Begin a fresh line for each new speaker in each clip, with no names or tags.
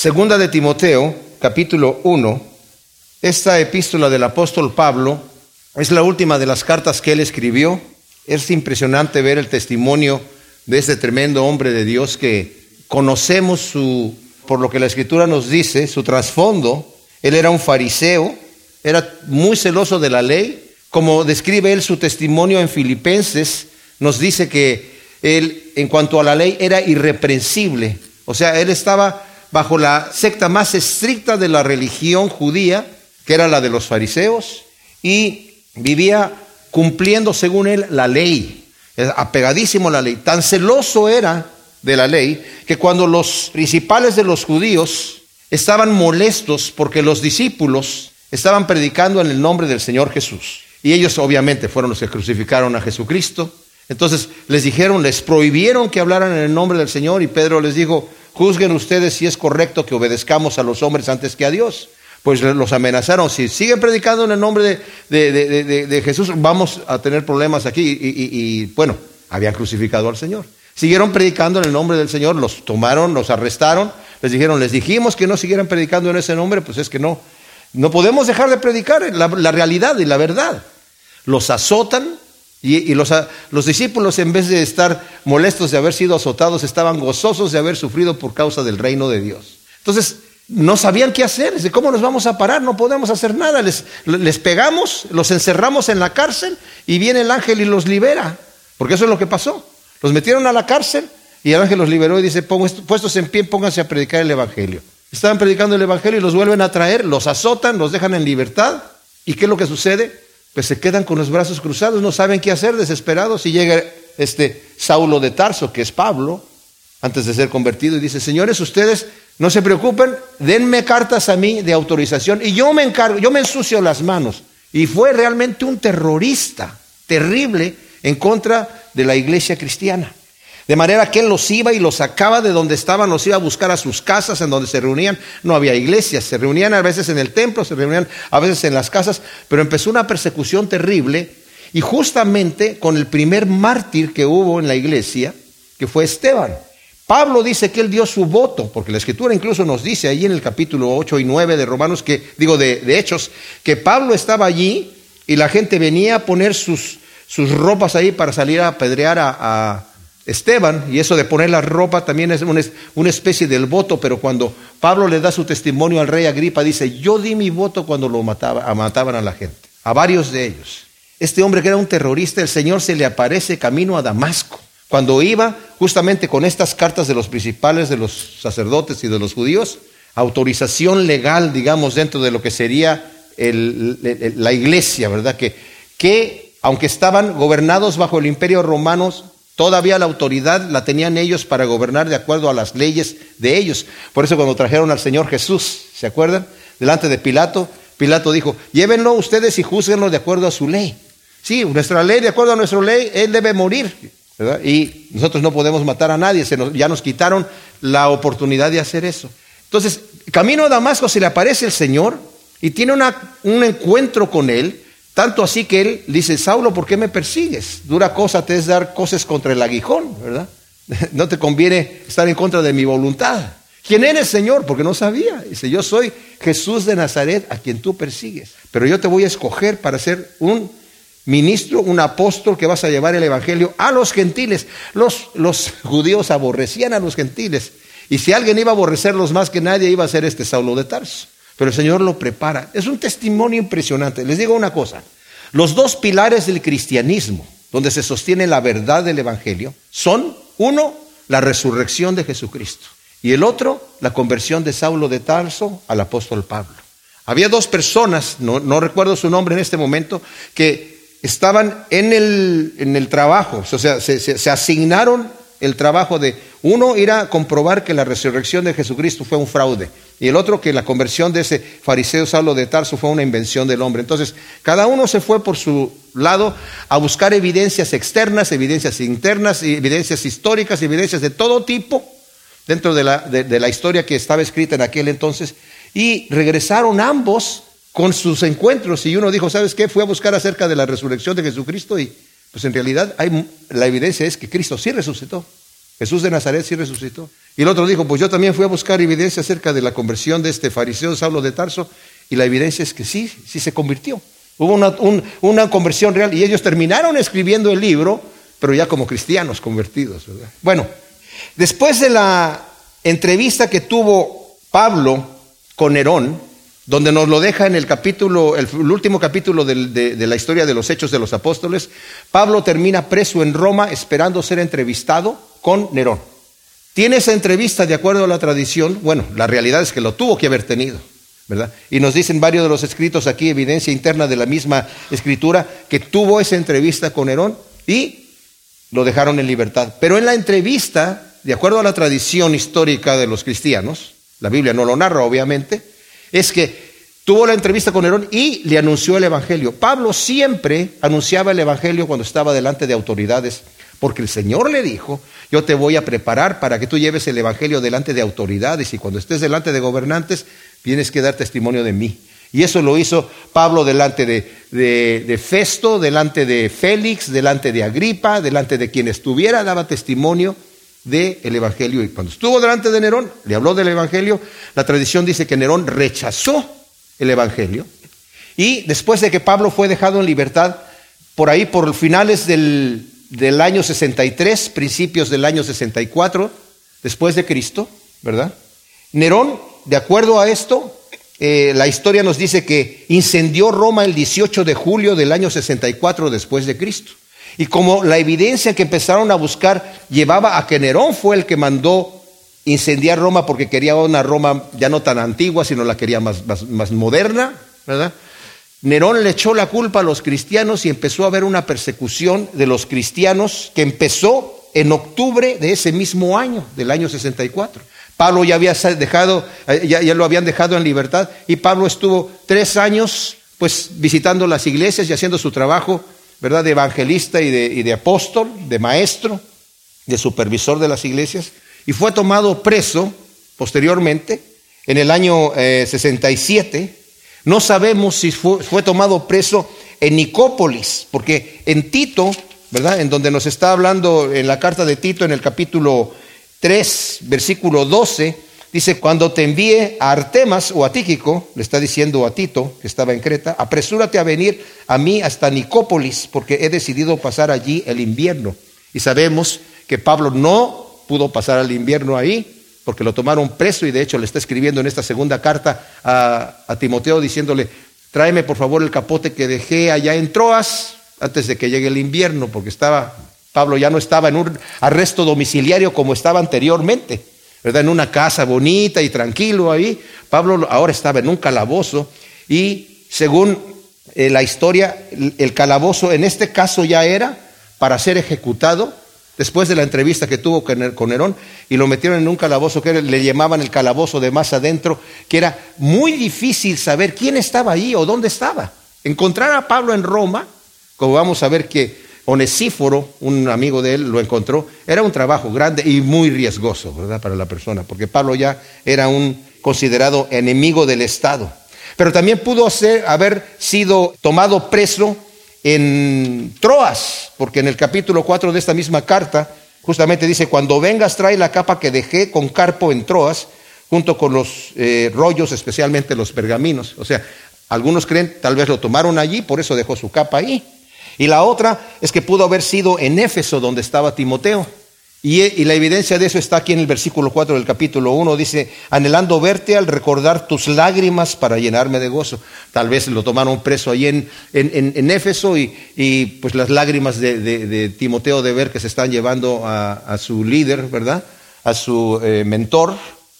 Segunda de Timoteo, capítulo 1. Esta epístola del apóstol Pablo es la última de las cartas que él escribió. Es impresionante ver el testimonio de este tremendo hombre de Dios que conocemos su, por lo que la escritura nos dice, su trasfondo. Él era un fariseo, era muy celoso de la ley. Como describe él su testimonio en Filipenses, nos dice que él, en cuanto a la ley, era irreprensible. O sea, él estaba bajo la secta más estricta de la religión judía, que era la de los fariseos, y vivía cumpliendo, según él, la ley, apegadísimo a la ley. Tan celoso era de la ley que cuando los principales de los judíos estaban molestos porque los discípulos estaban predicando en el nombre del Señor Jesús, y ellos obviamente fueron los que crucificaron a Jesucristo, entonces les dijeron, les prohibieron que hablaran en el nombre del Señor y Pedro les dijo, juzguen ustedes si es correcto que obedezcamos a los hombres antes que a Dios. Pues los amenazaron, si siguen predicando en el nombre de, Jesús, vamos a tener problemas aquí. Y, bueno, habían crucificado al Señor. Siguieron predicando en el nombre del Señor, los tomaron, los arrestaron, les dijeron, les dijimos que no siguieran predicando en ese nombre, pues es que no, no podemos dejar de predicar la realidad y la verdad. Los azotan, y, los, los, discípulos, en vez de estar molestos de haber sido azotados, estaban gozosos de haber sufrido por causa del reino de Dios. Entonces, no sabían qué hacer. ¿Cómo nos vamos a parar? No podemos hacer nada. Les, les pegamos, los encerramos en la cárcel y viene el ángel y los libera. Porque eso es lo que pasó. Los metieron a la cárcel y el ángel los liberó y dice, puestos en pie, pónganse a predicar el Evangelio. Estaban predicando el Evangelio y los vuelven a traer, los azotan, los dejan en libertad. ¿Y qué es lo que sucede? Pues se quedan con los brazos cruzados, no saben qué hacer, desesperados, y llega este Saulo de Tarso, que es Pablo, antes de ser convertido, y dice, señores, ustedes no se preocupen, denme cartas a mí de autorización, y yo me encargo, yo me ensucio las manos. Y fue realmente un terrorista terrible en contra de la iglesia cristiana. De manera que él los iba y los sacaba de donde estaban, los iba a buscar a sus casas, en donde se reunían. No había iglesias, se reunían a veces en el templo, se reunían a veces en las casas, pero empezó una persecución terrible y justamente con el primer mártir que hubo en la iglesia, que fue Esteban. Pablo dice que él dio su voto, porque la escritura incluso nos dice ahí en el capítulo 8 y 9 de Romanos, que digo de, Hechos, que Pablo estaba allí y la gente venía a poner sus, sus ropas ahí para salir a apedrear a Esteban, y eso de poner la ropa también es una, especie del voto, pero cuando Pablo le da su testimonio al rey Agripa, dice, yo di mi voto cuando lo mataba, mataban a la gente, a varios de ellos. Este hombre que era un terrorista, el Señor se le aparece camino a Damasco, cuando iba justamente con estas cartas de los principales de los sacerdotes y de los judíos, autorización legal, digamos, dentro de lo que sería la iglesia, ¿verdad? Que, que aunque estaban gobernados bajo el imperio romano, Todavía la autoridad la tenían ellos para gobernar de acuerdo a las leyes de ellos. Por eso cuando trajeron al Señor Jesús, ¿se acuerdan? Delante de Pilato, Pilato dijo, llévenlo ustedes y juzguenlo de acuerdo a su ley. Sí, nuestra ley, de acuerdo a nuestra ley, él debe morir. Y nosotros no podemos matar a nadie, ya nos quitaron la oportunidad de hacer eso. Entonces, camino a Damasco se le aparece el Señor y tiene un encuentro con él tanto así que él dice, Saulo, ¿por qué me persigues? Dura cosa te es dar cosas contra el aguijón, ¿verdad? No te conviene estar en contra de mi voluntad. ¿Quién eres, Señor? Porque no sabía. Dice, yo soy Jesús de Nazaret a quien tú persigues. Pero yo te voy a escoger para ser un ministro, un apóstol que vas a llevar el Evangelio a los gentiles. Los, los judíos aborrecían a los gentiles. Y si alguien iba a aborrecerlos más que nadie, iba a ser este Saulo de Tarso pero el Señor lo prepara. Es un testimonio impresionante. Les digo una cosa, los dos pilares del cristianismo, donde se sostiene la verdad del Evangelio, son, uno, la resurrección de Jesucristo, y el otro, la conversión de Saulo de Tarso al apóstol Pablo. Había dos personas, no, recuerdo su nombre en este momento, que estaban en el, en el trabajo, o sea, se asignaron el trabajo de uno ir a comprobar que la resurrección de Jesucristo fue un fraude y el otro que la conversión de ese fariseo Saulo de Tarso fue una invención del hombre. Entonces, cada uno se fue por su lado a buscar evidencias externas, evidencias internas, evidencias históricas, evidencias de todo tipo dentro de la, de la historia que estaba escrita en aquel entonces y regresaron ambos con sus encuentros y uno dijo, ¿sabes qué? Fue a buscar acerca de la resurrección de Jesucristo y pues en realidad hay, la evidencia es que Cristo sí resucitó. Jesús de Nazaret sí resucitó. Y el otro dijo, pues yo también fui a buscar evidencia acerca de la conversión de este fariseo Saulo de Tarso, y la evidencia es que sí, sí se convirtió. Hubo una, una conversión real y ellos terminaron escribiendo el libro, pero ya como cristianos convertidos. Bueno, después de la entrevista que tuvo Pablo con Nerón, donde nos lo deja en el capítulo, el, último capítulo de, de, la historia de los Hechos de los Apóstoles, Pablo termina preso en Roma esperando ser entrevistado con Nerón. Tiene esa entrevista de acuerdo a la tradición, bueno, la realidad es que lo tuvo que haber tenido, ¿verdad? Y nos dicen varios de los escritos aquí, evidencia interna de la misma escritura, que tuvo esa entrevista con Nerón y lo dejaron en libertad. Pero en la entrevista, de acuerdo a la tradición histórica de los cristianos, la Biblia no lo narra obviamente, es que tuvo la entrevista con Nerón y le anunció el Evangelio. Pablo siempre anunciaba el Evangelio cuando estaba delante de autoridades, porque el Señor le dijo, yo te voy a preparar para que tú lleves el Evangelio delante de autoridades y cuando estés delante de gobernantes tienes que dar testimonio de mí. Y eso lo hizo Pablo delante de, de, Festo, delante de Félix, delante de Agripa, delante de quien estuviera, daba testimonio del Evangelio. Y cuando estuvo delante de Nerón, le habló del Evangelio, la tradición dice que Nerón rechazó el Evangelio. Y después de que Pablo fue dejado en libertad, por ahí, por finales del, del año 63, principios del año 64, después de Cristo, ¿verdad? Nerón, de acuerdo a esto, eh, la historia nos dice que incendió Roma el 18 de julio del año 64 después de Cristo. Y como la evidencia que empezaron a buscar llevaba a que Nerón fue el que mandó incendiar Roma porque quería una Roma ya no tan antigua, sino la quería más, más, moderna, ¿verdad? Nerón le echó la culpa a los cristianos y empezó a haber una persecución de los cristianos que empezó en octubre de ese mismo año, del año 64. Pablo ya había dejado, eh, ya, ya, lo habían dejado en libertad y Pablo estuvo tres años pues visitando las iglesias y haciendo su trabajo ¿verdad? De evangelista y de, apóstol, de maestro, de supervisor de las iglesias, y fue tomado preso posteriormente, en el año 67. Eh, no sabemos si fue, fue, tomado preso en Nicópolis, porque en Tito, ¿verdad? En donde nos está hablando en la carta de Tito, en el capítulo 3, versículo 12, Dice, cuando te envíe a Artemas o a Tíquico, le está diciendo a Tito, que estaba en Creta, apresúrate a venir a mí hasta Nicópolis, porque he decidido pasar allí el invierno. Y sabemos que Pablo no pudo pasar el invierno ahí, porque lo tomaron preso y de hecho le está escribiendo en esta segunda carta a, a Timoteo diciéndole, tráeme por favor el capote que dejé allá en Troas antes de que llegue el invierno, porque estaba, Pablo ya no estaba en un arresto domiciliario como estaba anteriormente ¿verdad? En una casa bonita y tranquilo ahí. Pablo ahora estaba en un calabozo y según eh, la historia, el calabozo en este caso ya era para ser ejecutado después de la entrevista que tuvo con Nerón y lo metieron en un calabozo que le llamaban el calabozo de más adentro, que era muy difícil saber quién estaba ahí o dónde estaba. Encontrar a Pablo en Roma, como vamos a ver que Onesíforo, un amigo de él, lo encontró. Era un trabajo grande y muy riesgoso, ¿verdad? Para la persona, porque Pablo ya era un considerado enemigo del Estado. Pero también pudo ser, haber sido tomado preso en Troas, porque en el capítulo 4 de esta misma carta, justamente dice, cuando vengas trae la capa que dejé con Carpo en Troas, junto con los eh, rollos, especialmente los pergaminos. O sea, algunos creen, tal vez lo tomaron allí, por eso dejó su capa ahí. Y la otra es que pudo haber sido en Éfeso donde estaba Timoteo. Y, la evidencia de eso está aquí en el versículo 4 del capítulo 1. Dice, anhelando verte al recordar tus lágrimas para llenarme de gozo. Tal vez lo tomaron preso ahí en, en, Éfeso y, pues las lágrimas de, Timoteo de ver que se están llevando a, su líder, ¿verdad? A su eh, mentor.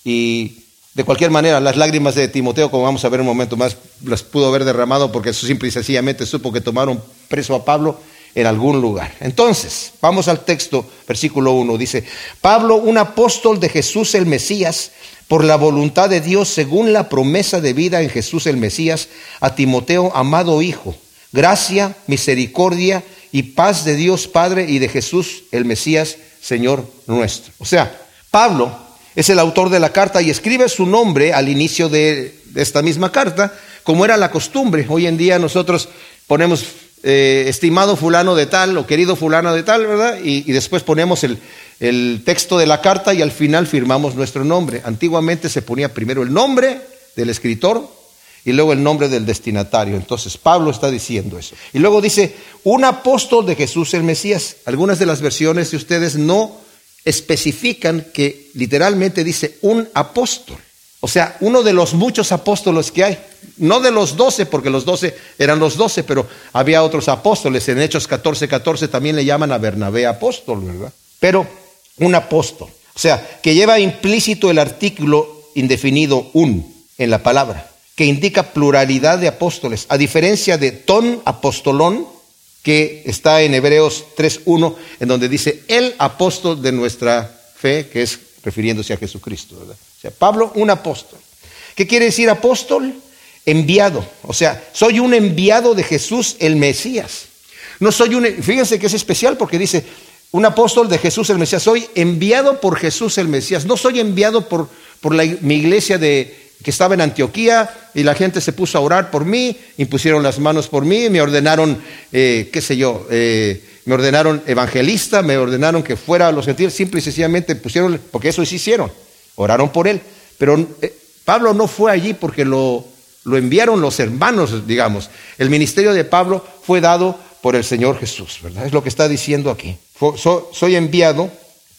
Y de cualquier manera, las lágrimas de Timoteo, como vamos a ver un momento más, las pudo haber derramado porque simple y sencillamente supo que tomaron preso a Pablo en algún lugar. Entonces, vamos al texto, versículo 1, dice, Pablo, un apóstol de Jesús el Mesías, por la voluntad de Dios, según la promesa de vida en Jesús el Mesías, a Timoteo, amado Hijo, gracia, misericordia y paz de Dios Padre y de Jesús el Mesías, Señor nuestro. O sea, Pablo es el autor de la carta y escribe su nombre al inicio de, esta misma carta, como era la costumbre. Hoy en día nosotros ponemos eh, estimado fulano de tal o querido fulano de tal, ¿verdad? Y, después ponemos el, el texto de la carta y al final firmamos nuestro nombre. Antiguamente se ponía primero el nombre del escritor y luego el nombre del destinatario. Entonces Pablo está diciendo eso. Y luego dice, un apóstol de Jesús el Mesías. Algunas de las versiones de ustedes no especifican que literalmente dice un apóstol. O sea, uno de los muchos apóstoles que hay. No de los doce, porque los doce eran los doce, pero había otros apóstoles. En Hechos 14, 14 también le llaman a Bernabé apóstol, ¿verdad? Pero un apóstol. O sea, que lleva implícito el artículo indefinido un en la palabra, que indica pluralidad de apóstoles, a diferencia de ton apostolón, que está en Hebreos 3.1, en donde dice el apóstol de nuestra fe, que es refiriéndose a Jesucristo. ¿verdad? O sea, Pablo, un apóstol. ¿Qué quiere decir apóstol? Enviado. O sea, soy un enviado de Jesús el Mesías. No soy un, fíjense que es especial porque dice, un apóstol de Jesús el Mesías. Soy enviado por Jesús el Mesías. No soy enviado por, por mi iglesia de, que estaba en Antioquía y la gente se puso a orar por mí, impusieron las manos por mí, me ordenaron, eh, qué sé yo, eh, me ordenaron evangelista, me ordenaron que fuera a los gentiles, simple y sencillamente pusieron, porque eso sí hicieron, oraron por él. Pero eh, Pablo no fue allí porque lo, lo enviaron los hermanos, digamos. El ministerio de Pablo fue dado por el Señor Jesús, ¿verdad? Es lo que está diciendo aquí. Soy enviado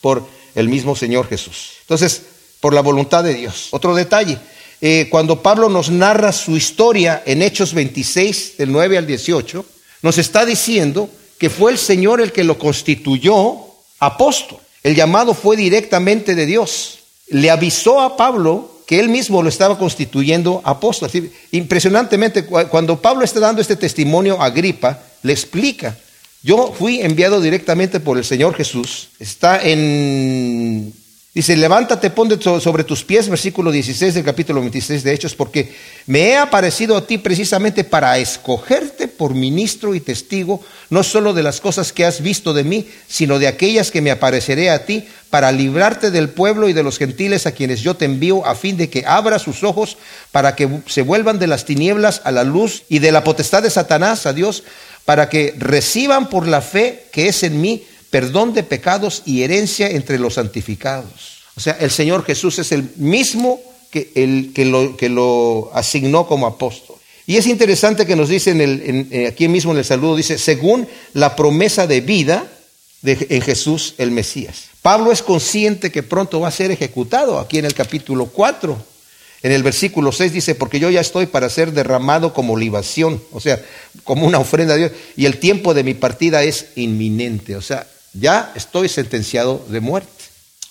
por el mismo Señor Jesús. Entonces, por la voluntad de Dios. Otro detalle, eh, cuando Pablo nos narra su historia en Hechos 26, del 9 al 18, nos está diciendo que fue el Señor el que lo constituyó apóstol. El llamado fue directamente de Dios. Le avisó a Pablo que él mismo lo estaba constituyendo apóstol. Impresionantemente, cuando Pablo está dando este testimonio a Gripa, le explica, yo fui enviado directamente por el Señor Jesús. Está en Dice, levántate, ponte sobre tus pies, versículo 16 del capítulo 26 de Hechos, porque me he aparecido a ti precisamente para escogerte por ministro y testigo, no solo de las cosas que has visto de mí, sino de aquellas que me apareceré a ti, para librarte del pueblo y de los gentiles a quienes yo te envío, a fin de que abra sus ojos para que se vuelvan de las tinieblas a la luz y de la potestad de Satanás a Dios, para que reciban por la fe que es en mí perdón de pecados y herencia entre los santificados. O sea, el Señor Jesús es el mismo que, el, que, lo, asignó como apóstol. Y es interesante que nos dice en eh, aquí mismo en el saludo, dice, según la promesa de vida en Jesús el Mesías. Pablo es consciente que pronto va a ser ejecutado, aquí en el capítulo 4. En el versículo 6 dice, porque yo ya estoy para ser derramado como libación, o sea, como una ofrenda a Dios, y el tiempo de mi partida es inminente, o sea, ya estoy sentenciado de muerte.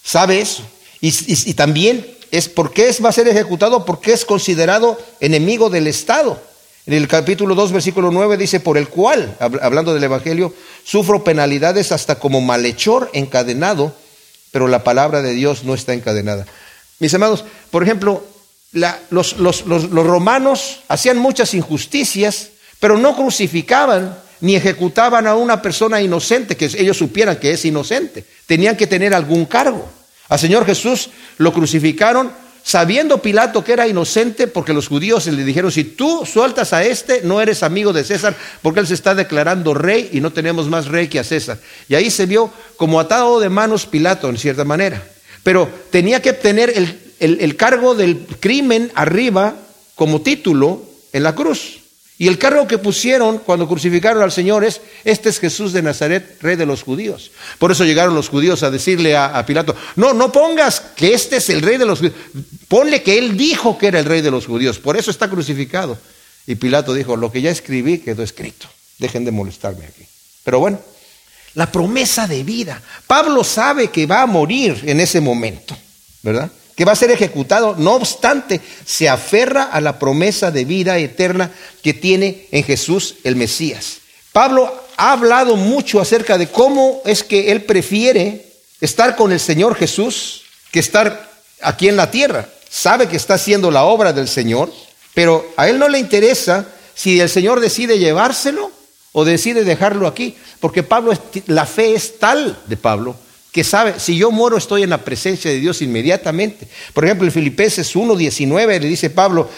¿Sabe eso? Y, también es por qué va a ser ejecutado, porque es considerado enemigo del Estado. En el capítulo 2, versículo 9 dice, por el cual, hablando del Evangelio, sufro penalidades hasta como malhechor encadenado, pero la palabra de Dios no está encadenada. Mis amados, por ejemplo, los romanos hacían muchas injusticias, pero no crucificaban ni ejecutaban a una persona inocente, que ellos supieran que es inocente. Tenían que tener algún cargo. Al Señor Jesús lo crucificaron sabiendo Pilato que era inocente, porque los judíos le dijeron, si tú sueltas a este, no eres amigo de César, porque él se está declarando rey y no tenemos más rey que a César. Y ahí se vio como atado de manos Pilato, en cierta manera. Pero tenía que tener el, el cargo del crimen arriba como título en la cruz. Y el cargo que pusieron cuando crucificaron al Señor es, este es Jesús de Nazaret, rey de los judíos. Por eso llegaron los judíos a decirle a, Pilato, no, no pongas que este es el rey de los judíos, ponle que él dijo que era el rey de los judíos, por eso está crucificado. Y Pilato dijo, lo que ya escribí quedó escrito, dejen de molestarme aquí. Pero bueno, la promesa de vida. Pablo sabe que va a morir en ese momento, ¿verdad? Que va a ser ejecutado, no obstante, se aferra a la promesa de vida eterna que tiene en Jesús el Mesías. Pablo ha hablado mucho acerca de cómo es que él prefiere estar con el Señor Jesús que estar aquí en la tierra. Sabe que está haciendo la obra del Señor, pero a él no le interesa si el Señor decide llevárselo o decide dejarlo aquí, porque Pablo la fe es tal de Pablo que sabe, si yo muero estoy en la presencia de Dios inmediatamente. Por ejemplo, en Filipenses 1.19 le dice Pablo,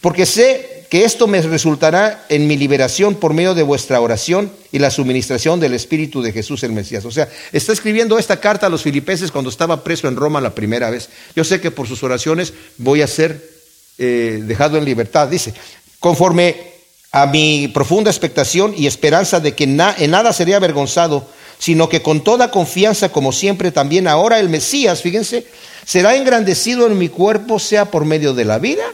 porque sé que esto me resultará en mi liberación por medio de vuestra oración y la suministración del Espíritu de Jesús el Mesías. O sea, está escribiendo esta carta a los filipenses cuando estaba preso en Roma la primera vez. Yo sé que por sus oraciones voy a ser eh, dejado en libertad. Dice, conforme a mi profunda expectación y esperanza de que en nada sería avergonzado, sino que con toda confianza, como siempre, también ahora el Mesías, fíjense, será engrandecido en mi cuerpo, sea por medio de la vida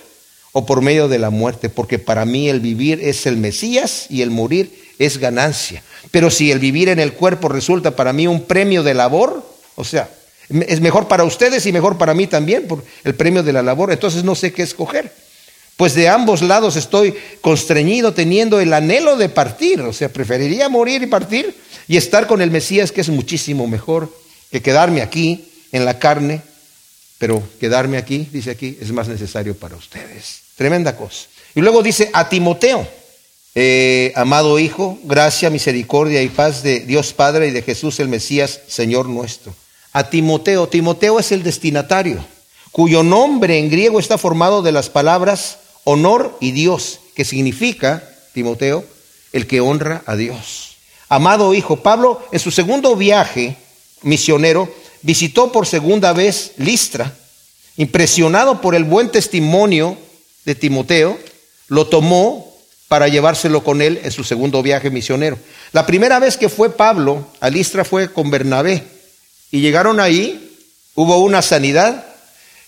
o por medio de la muerte, porque para mí el vivir es el Mesías y el morir es ganancia. Pero si el vivir en el cuerpo resulta para mí un premio de labor, o sea, es mejor para ustedes y mejor para mí también por el premio de la labor, entonces no sé qué escoger. Pues de ambos lados estoy constreñido teniendo el anhelo de partir, o sea, preferiría morir y partir y estar con el Mesías, que es muchísimo mejor que quedarme aquí en la carne, pero quedarme aquí, dice aquí, es más necesario para ustedes. Tremenda cosa. Y luego dice a Timoteo, eh, amado Hijo, gracia, misericordia y paz de Dios Padre y de Jesús el Mesías, Señor nuestro. A Timoteo, Timoteo es el destinatario, cuyo nombre en griego está formado de las palabras honor y Dios, que significa, Timoteo, el que honra a Dios amado hijo. Pablo en su segundo viaje misionero visitó por segunda vez Listra, impresionado por el buen testimonio de Timoteo, lo tomó para llevárselo con él en su segundo viaje misionero. La primera vez que fue Pablo a Listra fue con Bernabé y llegaron ahí, hubo una sanidad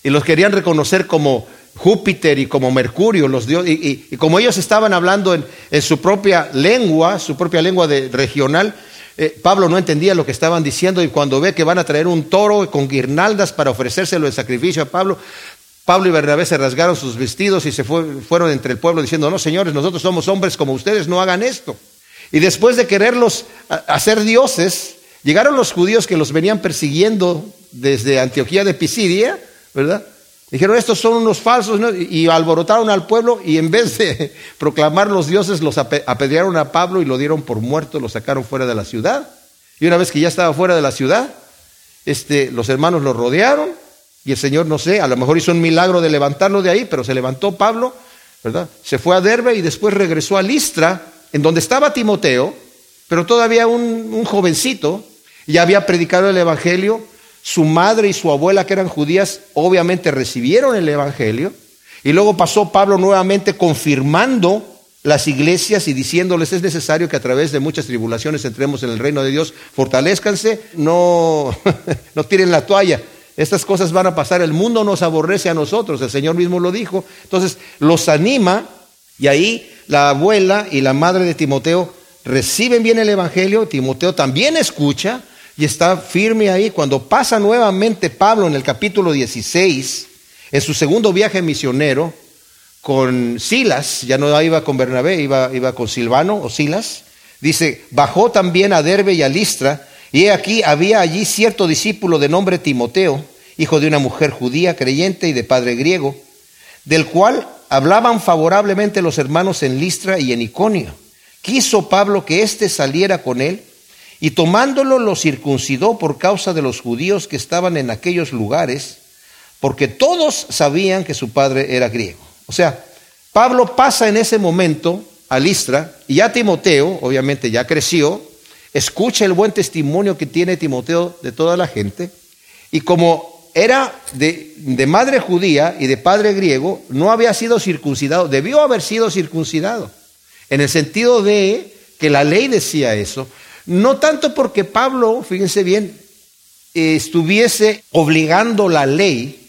y los querían reconocer como Júpiter y como Mercurio, los dioses, y, como ellos estaban hablando en, su propia lengua, su propia lengua de, regional, eh, Pablo no entendía lo que estaban diciendo y cuando ve que van a traer un toro con guirnaldas para ofrecérselo en sacrificio a Pablo, Pablo y Bernabé se rasgaron sus vestidos y se fueron entre el pueblo diciendo, no señores, nosotros somos hombres como ustedes, no hagan esto. Y después de quererlos hacer dioses, llegaron los judíos que los venían persiguiendo desde Antioquía de Pisidia, ¿verdad? Dijeron, estos son unos falsos, y alborotaron al pueblo y en vez de proclamar los dioses, los apedrearon a Pablo y lo dieron por muerto, lo sacaron fuera de la ciudad. Y una vez que ya estaba fuera de la ciudad, este, los hermanos lo rodearon y el Señor, no sé, a lo mejor hizo un milagro de levantarlo de ahí, pero se levantó Pablo, ¿verdad? Se fue a Derbe y después regresó a Listra, en donde estaba Timoteo, pero todavía un, un jovencito, ya había predicado el Evangelio, su madre y su abuela, que eran judías, obviamente recibieron el Evangelio. Y luego pasó Pablo nuevamente confirmando las iglesias y diciéndoles es necesario que a través de muchas tribulaciones entremos en el reino de Dios. Fortalezcanse, no, no tiren la toalla. Estas cosas van a pasar, el mundo nos aborrece a nosotros, el Señor mismo lo dijo. Entonces los anima y ahí la abuela y la madre de Timoteo reciben bien el Evangelio, Timoteo también escucha, y está firme ahí. Cuando pasa nuevamente Pablo en el capítulo 16, en su segundo viaje misionero, con Silas, ya no iba con Bernabé, iba, iba con Silvano o Silas, dice, bajó también a Derbe y a Listra, y he aquí había allí cierto discípulo de nombre Timoteo, hijo de una mujer judía creyente y de padre griego, del cual hablaban favorablemente los hermanos en Listra y en Iconio. Quiso Pablo que éste saliera con él, y tomándolo lo circuncidó por causa de los judíos que estaban en aquellos lugares, porque todos sabían que su padre era griego. O sea, Pablo pasa en ese momento a Listra y ya Timoteo, obviamente ya creció, escucha el buen testimonio que tiene Timoteo de toda la gente y como era de, de madre judía y de padre griego, no había sido circuncidado, debió haber sido circuncidado, en el sentido de que la ley decía eso, no tanto porque Pablo, fíjense bien, estuviese obligando la ley,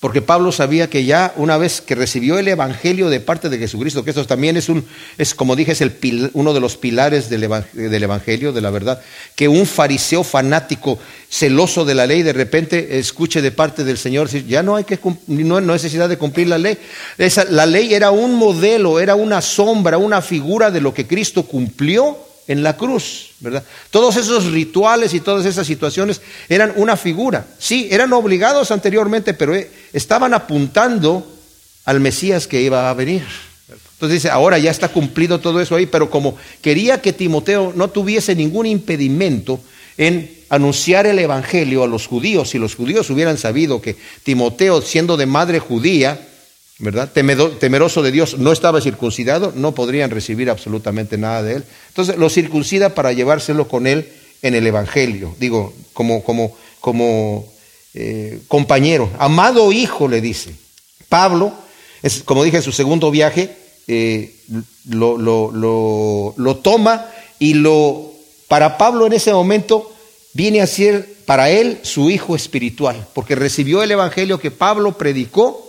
porque Pablo sabía que ya una vez que recibió el evangelio de parte de Jesucristo, que eso también es un, es como dije, es el uno de los pilares del, evangelio, de la verdad, que un fariseo fanático, celoso de la ley, de repente escuche de parte del Señor, ya no hay que no, necesidad de cumplir la ley. Esa, la ley era un modelo, era una sombra, una figura de lo que Cristo cumplió en la cruz, ¿verdad? Todos esos rituales y todas esas situaciones eran una figura. Sí, eran obligados anteriormente, pero eh, estaban apuntando al Mesías que iba a venir. Entonces dice, ahora ya está cumplido todo eso ahí, pero como quería que Timoteo no tuviese ningún impedimento en anunciar el Evangelio a los judíos, si los judíos hubieran sabido que Timoteo, siendo de madre judía, ¿verdad? temeroso de Dios, no estaba circuncidado, no podrían recibir absolutamente nada de él. Entonces lo circuncida para llevárselo con él en el Evangelio, digo, como, como, como eh, compañero, amado hijo, le dice. Pablo, es, como dije en su segundo viaje, eh, lo, lo, lo, lo toma y lo, para Pablo en ese momento, viene a ser para él su hijo espiritual, porque recibió el Evangelio que Pablo predicó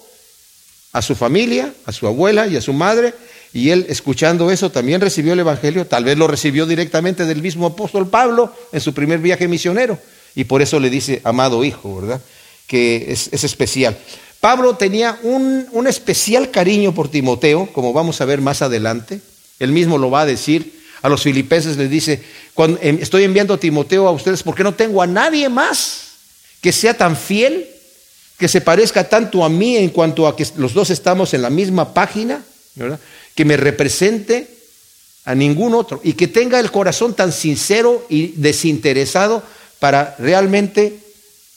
a su familia, a su abuela y a su madre, y él escuchando eso también recibió el Evangelio, tal vez lo recibió directamente del mismo apóstol Pablo en su primer viaje misionero, y por eso le dice amado hijo, ¿verdad? Que es, especial. Pablo tenía un, un, especial cariño por Timoteo, como vamos a ver más adelante, él mismo lo va a decir, a los filipenses les dice, cuando em, estoy enviando a Timoteo a ustedes porque no tengo a nadie más que sea tan fiel que se parezca tanto a mí en cuanto a que los dos estamos en la misma página, que me represente a ningún otro y que tenga el corazón tan sincero y desinteresado para realmente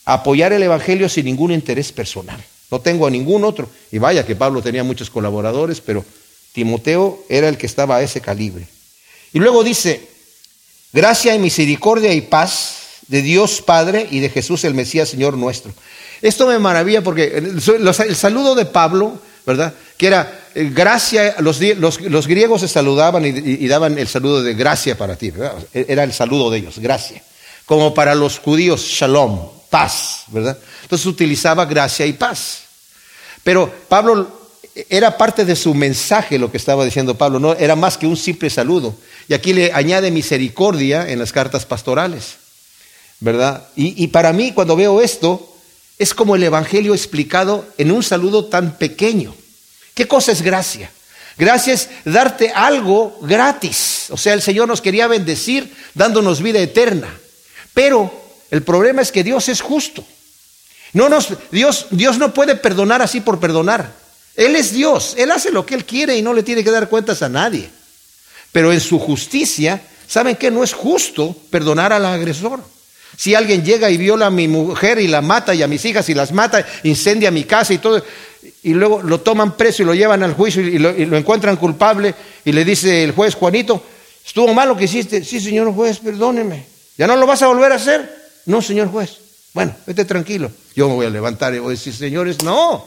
apoyar el Evangelio sin ningún interés personal. No tengo a ningún otro. Y vaya que Pablo tenía muchos colaboradores, pero Timoteo era el que estaba a ese calibre. Y luego dice, gracia y misericordia y paz de Dios Padre y de Jesús el Mesías Señor nuestro. Esto me maravilla porque el saludo de Pablo, ¿verdad? Que era eh, gracia, los, los, griegos se saludaban y, daban el saludo de gracia para ti, ¿verdad? E, era el saludo de ellos, gracia. Como para los judíos, shalom, paz, ¿verdad? Entonces utilizaba gracia y paz. Pero Pablo era parte de su mensaje lo que estaba diciendo Pablo, no era más que un simple saludo. Y aquí le añade misericordia en las cartas pastorales, ¿verdad? y para mí, cuando veo esto, es como el Evangelio explicado en un saludo tan pequeño. ¿Qué cosa es gracia? Gracia es darte algo gratis. O sea, el Señor nos quería bendecir dándonos vida eterna. Pero el problema es que Dios es justo. No nos, Dios, Dios no puede perdonar así por perdonar. Él es Dios. Él hace lo que Él quiere y no le tiene que dar cuentas a nadie. Pero en su justicia, ¿saben qué? No es justo perdonar al agresor. Si alguien llega y viola a mi mujer y la mata y a mis hijas y las mata, incendia mi casa y todo, y luego lo toman preso y lo llevan al juicio y lo, encuentran culpable y le dice el juez, Juanito, ¿estuvo mal lo que hiciste? Sí, señor juez, perdóneme. ¿Ya no lo vas a volver a hacer? No, señor juez. Bueno, vete tranquilo. Yo me voy a levantar y voy a decir, señores, no.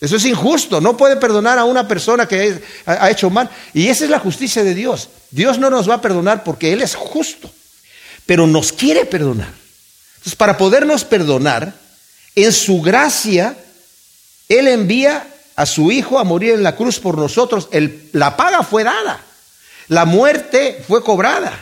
Eso es injusto. No puede perdonar a una persona que ha hecho mal. Y esa es la justicia de Dios. Dios no nos va a perdonar porque Él es justo pero nos quiere perdonar. Entonces, para podernos perdonar, en su gracia, Él envía a su Hijo a morir en la cruz por nosotros. la paga fue dada, la muerte fue cobrada,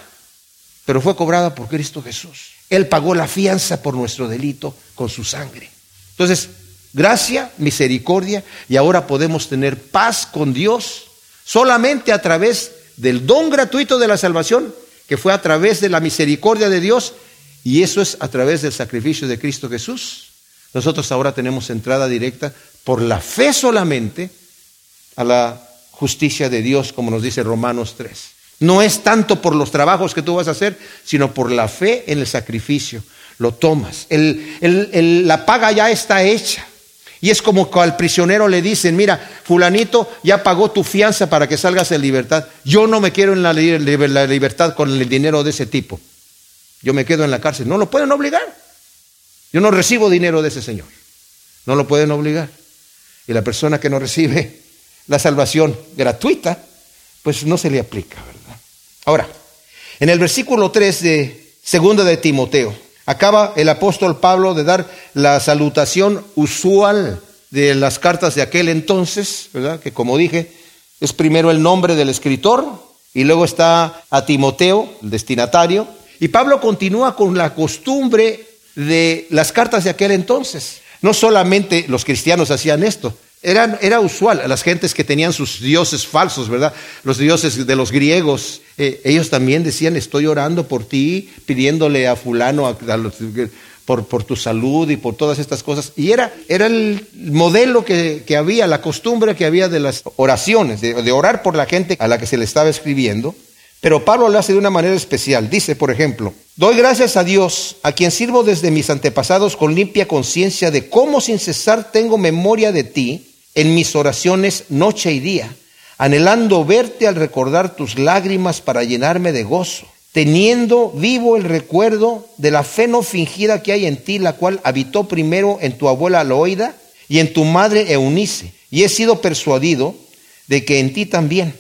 pero fue cobrada por Cristo Jesús. Él pagó la fianza por nuestro delito con su sangre. Entonces, gracia, misericordia, y ahora podemos tener paz con Dios solamente a través del don gratuito de la salvación que fue a través de la misericordia de Dios y eso es a través del sacrificio de Cristo Jesús. Nosotros ahora tenemos entrada directa por la fe solamente a la justicia de Dios, como nos dice Romanos 3. No es tanto por los trabajos que tú vas a hacer, sino por la fe en el sacrificio. Lo tomas. la paga ya está hecha. Y es como que al prisionero le dicen, mira, fulanito ya pagó tu fianza para que salgas en libertad. Yo no me quiero en la, libertad con el dinero de ese tipo. Yo me quedo en la cárcel. No lo pueden obligar. Yo no recibo dinero de ese señor. No lo pueden obligar. Y la persona que no recibe la salvación gratuita, pues no se le aplica, ¿verdad? Ahora, en el versículo 3 de segunda de Timoteo, Acaba el apóstol Pablo de dar la salutación usual de las cartas de aquel entonces, ¿verdad? Que como dije, es primero el nombre del escritor y luego está a Timoteo, el destinatario, y Pablo continúa con la costumbre de las cartas de aquel entonces. No solamente los cristianos hacían esto, era, era, usual, las gentes que tenían sus dioses falsos, ¿verdad? Los dioses de los griegos, eh, ellos también decían, estoy orando por ti, pidiéndole a fulano por, por, tu salud y por todas estas cosas. Y era, era el modelo que, que había, la costumbre que había de las oraciones, de, de orar por la gente a la que se le estaba escribiendo. Pero Pablo lo hace de una manera especial. Dice, por ejemplo, doy gracias a Dios, a quien sirvo desde mis antepasados con limpia conciencia de cómo sin cesar tengo memoria de ti en mis oraciones noche y día, anhelando verte al recordar tus lágrimas para llenarme de gozo, teniendo vivo el recuerdo de la fe no fingida que hay en ti, la cual habitó primero en tu abuela Loida y en tu madre Eunice, y he sido persuadido de que en ti también.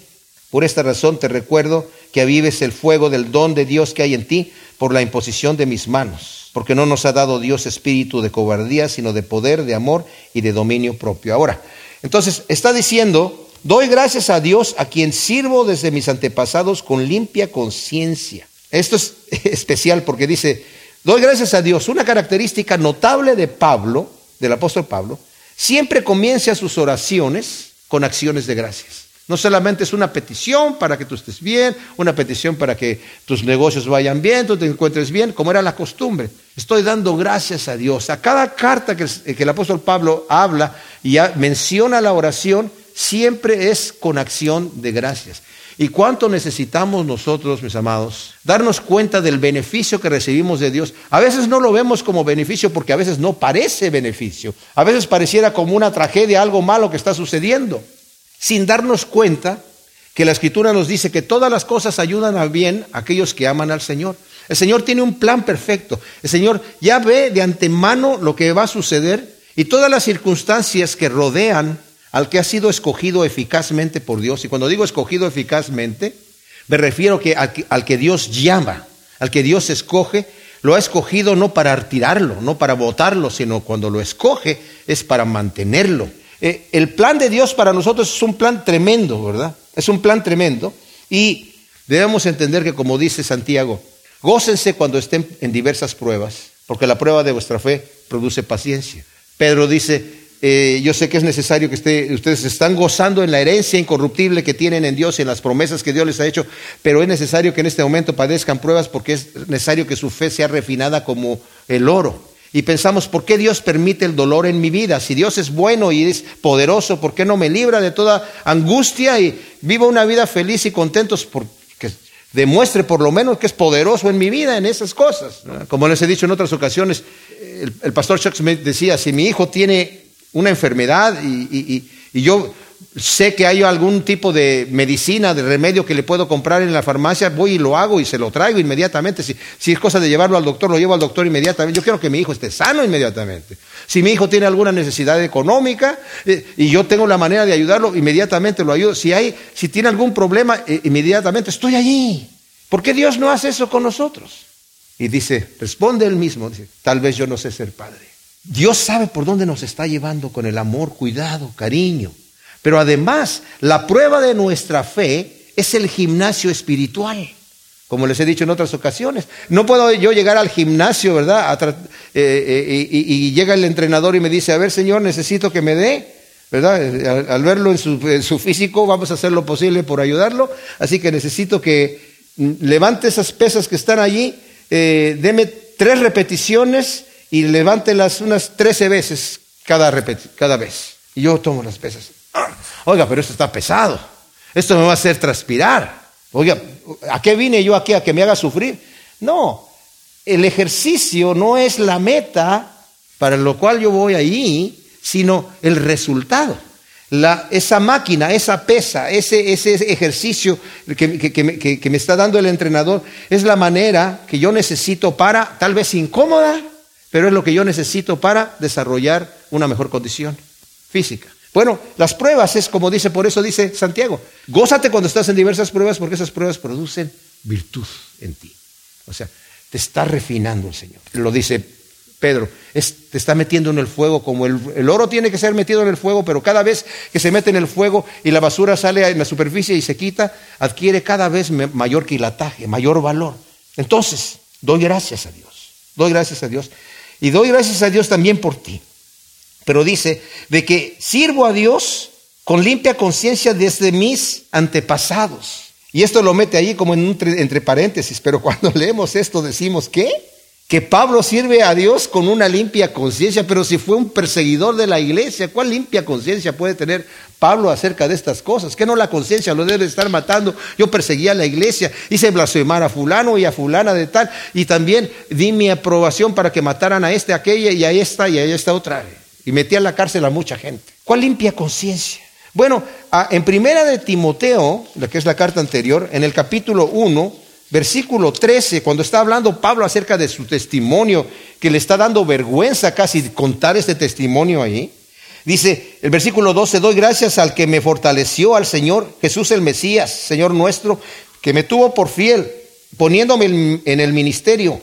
Por esta razón te recuerdo que avives el fuego del don de Dios que hay en ti por la imposición de mis manos, porque no nos ha dado Dios espíritu de cobardía, sino de poder, de amor y de dominio propio. Ahora, entonces está diciendo, doy gracias a Dios a quien sirvo desde mis antepasados con limpia conciencia. Esto es especial porque dice, doy gracias a Dios. Una característica notable de Pablo, del apóstol Pablo, siempre comienza sus oraciones con acciones de gracias. No solamente es una petición para que tú estés bien, una petición para que tus negocios vayan bien, tú te encuentres bien, como era la costumbre. Estoy dando gracias a Dios. A cada carta que, el apóstol Pablo habla y menciona la oración, siempre es con acción de gracias. ¿Y cuánto necesitamos nosotros, mis amados, darnos cuenta del beneficio que recibimos de Dios? A veces no lo vemos como beneficio porque a veces no parece beneficio. A veces pareciera como una tragedia, algo malo que está sucediendo, sin darnos cuenta que la Escritura nos dice que todas las cosas ayudan a bien a aquellos que aman al Señor. El Señor tiene un plan perfecto. El Señor ya ve de antemano lo que va a suceder y todas las circunstancias que rodean al que ha sido escogido eficazmente por Dios. Y cuando digo escogido eficazmente, me refiero que al, que Dios llama, al que Dios escoge, lo ha escogido no para retirarlo, no para votarlo, sino cuando lo escoge es para mantenerlo. Eh, el plan de Dios para nosotros es un plan tremendo, ¿verdad? Es un plan tremendo. Y debemos entender que, como dice Santiago, gócense cuando estén en diversas pruebas, porque la prueba de vuestra fe produce paciencia. Pedro dice, eh, yo sé que es necesario que ustedes están gozando en la herencia incorruptible que tienen en Dios y en las promesas que Dios les ha hecho, pero es necesario que en este momento padezcan pruebas porque es necesario que su fe sea refinada como el oro. Y pensamos, ¿por qué Dios permite el dolor en mi vida? Si Dios es bueno y es poderoso, ¿por qué no me libra de toda angustia y vivo una vida feliz y contentos? Porque demuestre por lo menos que es poderoso en mi vida en esas cosas. Como les he dicho en otras ocasiones, el, pastor Chuck Smith decía, si mi hijo tiene una enfermedad y, yo sé que hay algún tipo de medicina, de remedio que le puedo comprar en la farmacia, voy y lo hago y se lo traigo inmediatamente. Si, es cosa de llevarlo al doctor, lo llevo al doctor inmediatamente. Yo quiero que mi hijo esté sano inmediatamente. Si mi hijo tiene alguna necesidad económica eh, y yo tengo la manera de ayudarlo, inmediatamente lo ayudo. Si, hay, si tiene algún problema, eh, inmediatamente estoy allí. ¿Por qué Dios no hace eso con nosotros? Y dice, responde él mismo, dice, tal vez yo no sé ser padre. Dios sabe por dónde nos está llevando con el amor, cuidado, cariño. Pero además, la prueba de nuestra fe es el gimnasio espiritual. Como les he dicho en otras ocasiones, no puedo yo llegar al gimnasio, ¿verdad? Eh, eh, y, llega el entrenador y me dice, a ver, Señor, necesito que me dé, ¿verdad? Al, verlo en su, físico, vamos a hacer lo posible por ayudarlo. Así que necesito que levante esas pesas que están allí, eh, deme tres repeticiones y levántelas unas 13 veces cada, cada vez. Y yo tomo las pesas. Oiga, pero esto está pesado. Esto me va a hacer transpirar. Oiga, ¿a qué vine yo aquí? ¿A que me haga sufrir? No, el ejercicio no es la meta para lo cual yo voy ahí, sino el resultado. La, esa máquina, esa pesa, ese, ese ejercicio que, que, me está dando el entrenador, es la manera que yo necesito para, tal vez incómoda, pero es lo que yo necesito para desarrollar una mejor condición física. Bueno, las pruebas es como dice, por eso dice Santiago, gózate cuando estás en diversas pruebas porque esas pruebas producen virtud en ti. O sea, te está refinando el Señor. Lo dice Pedro, te está metiendo en el fuego como el, el, oro tiene que ser metido en el fuego, pero cada vez que se mete en el fuego y la basura sale en la superficie y se quita, adquiere cada vez mayor quilataje, mayor valor. Entonces, doy gracias a Dios. Doy gracias a Dios y doy gracias a Dios también por ti. Pero dice de que sirvo a Dios con limpia conciencia desde mis antepasados. Y esto lo mete ahí como en entre paréntesis, pero cuando leemos esto decimos, ¿qué? que Pablo sirve a Dios con una limpia conciencia, pero si fue un perseguidor de la iglesia, ¿cuál limpia conciencia puede tener Pablo acerca de estas cosas? ¿Qué no la conciencia lo debe estar matando? Yo perseguía a la iglesia, hice blasfemar a fulano y a fulana de tal, y también di mi aprobación para que mataran a este, a aquella y a esta y a esta otra. Y metí a la cárcel a mucha gente. ¿Cuál limpia conciencia? Bueno, en primera de Timoteo, que es la carta anterior, en el capítulo 1, versículo 13, cuando está hablando Pablo acerca de su testimonio, que le está dando vergüenza casi contar este testimonio ahí, dice el versículo 12, doy gracias al que me fortaleció, al Señor Jesús el Mesías, Señor nuestro, que me tuvo por fiel, poniéndome en el ministerio,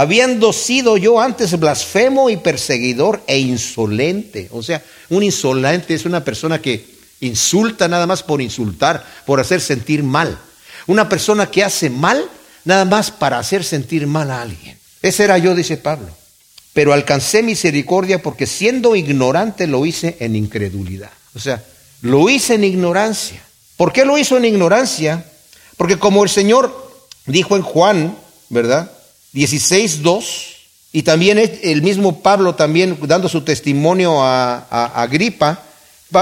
habiendo sido yo antes blasfemo y perseguidor e insolente. O sea, un insolente es una persona que Insulta nada más por insultar, por hacer sentir mal. Una persona que hace mal nada más para hacer sentir mal a alguien. Ese era yo, dice Pablo. Pero alcancé misericordia porque siendo ignorante lo hice en incredulidad. O sea, lo hice en ignorancia. ¿Por qué lo hizo en ignorancia? Porque como el Señor dijo en Juan, ¿verdad? 16.2, y también el mismo Pablo también dando su testimonio a, Agripa,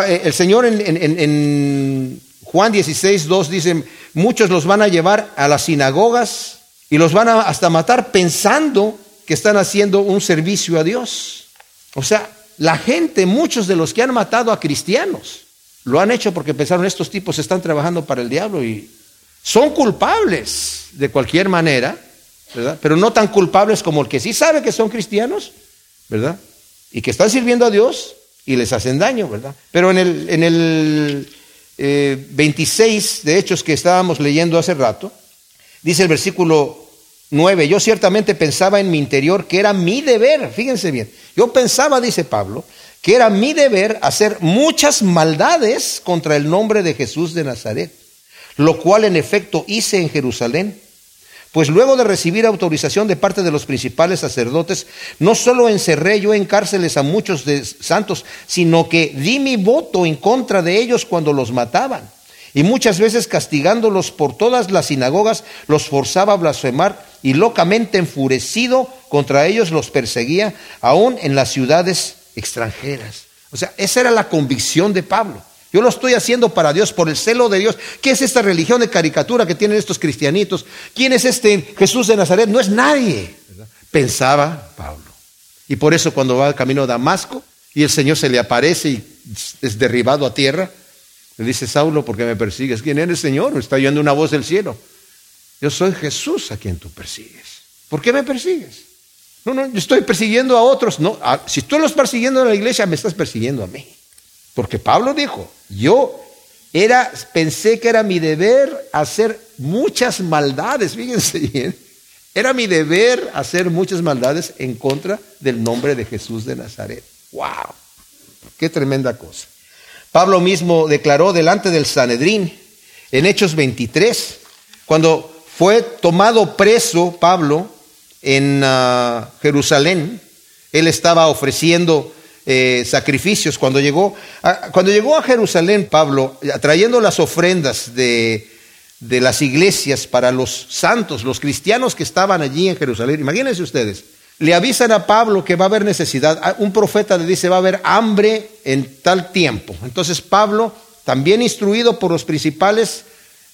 eh, el Señor en, Juan 16, 2 dice, muchos los van a llevar a las sinagogas y los van a hasta matar pensando que están haciendo un servicio a Dios. O sea, la gente, muchos de los que han matado a cristianos, lo han hecho porque pensaron, estos tipos están trabajando para el diablo y son culpables de cualquier manera, Pero no tan culpables como el que sí sabe que son cristianos, ¿verdad? Y que están sirviendo a Dios y les hacen daño, ¿verdad? Pero en el, en el 26 eh, de Hechos que estábamos leyendo hace rato, dice el versículo 9, yo ciertamente pensaba en mi interior que era mi deber, fíjense bien, yo pensaba, dice Pablo, que era mi deber hacer muchas maldades contra el nombre de Jesús de Nazaret, lo cual en efecto hice en Jerusalén pues luego de recibir autorización de parte de los principales sacerdotes, no solo encerré yo en cárceles a muchos de santos, sino que di mi voto en contra de ellos cuando los mataban. Y muchas veces castigándolos por todas las sinagogas, los forzaba a blasfemar y locamente enfurecido contra ellos los perseguía, aún en las ciudades extranjeras. O sea, esa era la convicción de Pablo. Yo lo estoy haciendo para Dios, por el celo de Dios. ¿Qué es esta religión de caricatura que tienen estos cristianitos? ¿Quién es este Jesús de Nazaret? No es nadie. Pensaba Pablo. Y por eso cuando va al camino a Damasco y el Señor se le aparece y es derribado a tierra, le dice, Saulo, ¿por qué me persigues? ¿Quién eres, Señor? Está oyendo una voz del cielo. Yo soy Jesús a quien tú persigues. ¿Por qué me persigues? No, no, yo estoy persiguiendo a otros. No, si tú los persiguiendo a la iglesia, me estás persiguiendo a mí. Porque Pablo dijo, yo era, pensé que era mi deber hacer muchas maldades, fíjense bien, era mi deber hacer muchas maldades en contra del nombre de Jesús de Nazaret. ¡Wow! ¡Qué tremenda cosa! Pablo mismo declaró delante del Sanedrín en Hechos 23, cuando fue tomado preso Pablo en ah, Jerusalén, él estaba ofreciendo eh, sacrificios. Cuando llegó, a, cuando llegó a Jerusalén, Pablo, trayendo las ofrendas de, de las iglesias para los santos, los cristianos que estaban allí en Jerusalén, imagínense ustedes, le avisan a Pablo que va a haber necesidad. Ah, un profeta le dice va a haber hambre en tal tiempo. Entonces Pablo, también instruido por los principales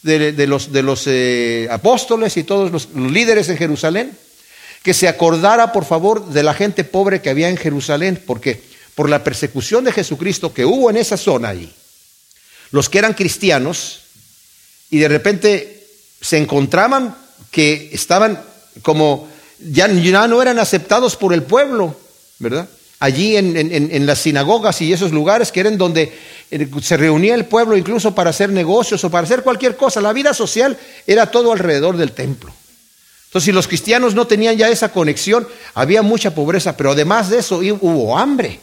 de, los, de los eh, apóstoles y todos los, líderes en Jerusalén, que se acordara por favor de la gente pobre que había en Jerusalén, porque por la persecución de Jesucristo que hubo en esa zona allí, los que eran cristianos y de repente se encontraban que estaban como, ya, no eran aceptados por el pueblo, ¿verdad? Allí en, en, las sinagogas y esos lugares que eran donde eh, se reunía el pueblo incluso para hacer negocios o para hacer cualquier cosa. La vida social era todo alrededor del templo. Entonces, si los cristianos no tenían ya esa conexión, había mucha pobreza, pero además de eso hubo hambre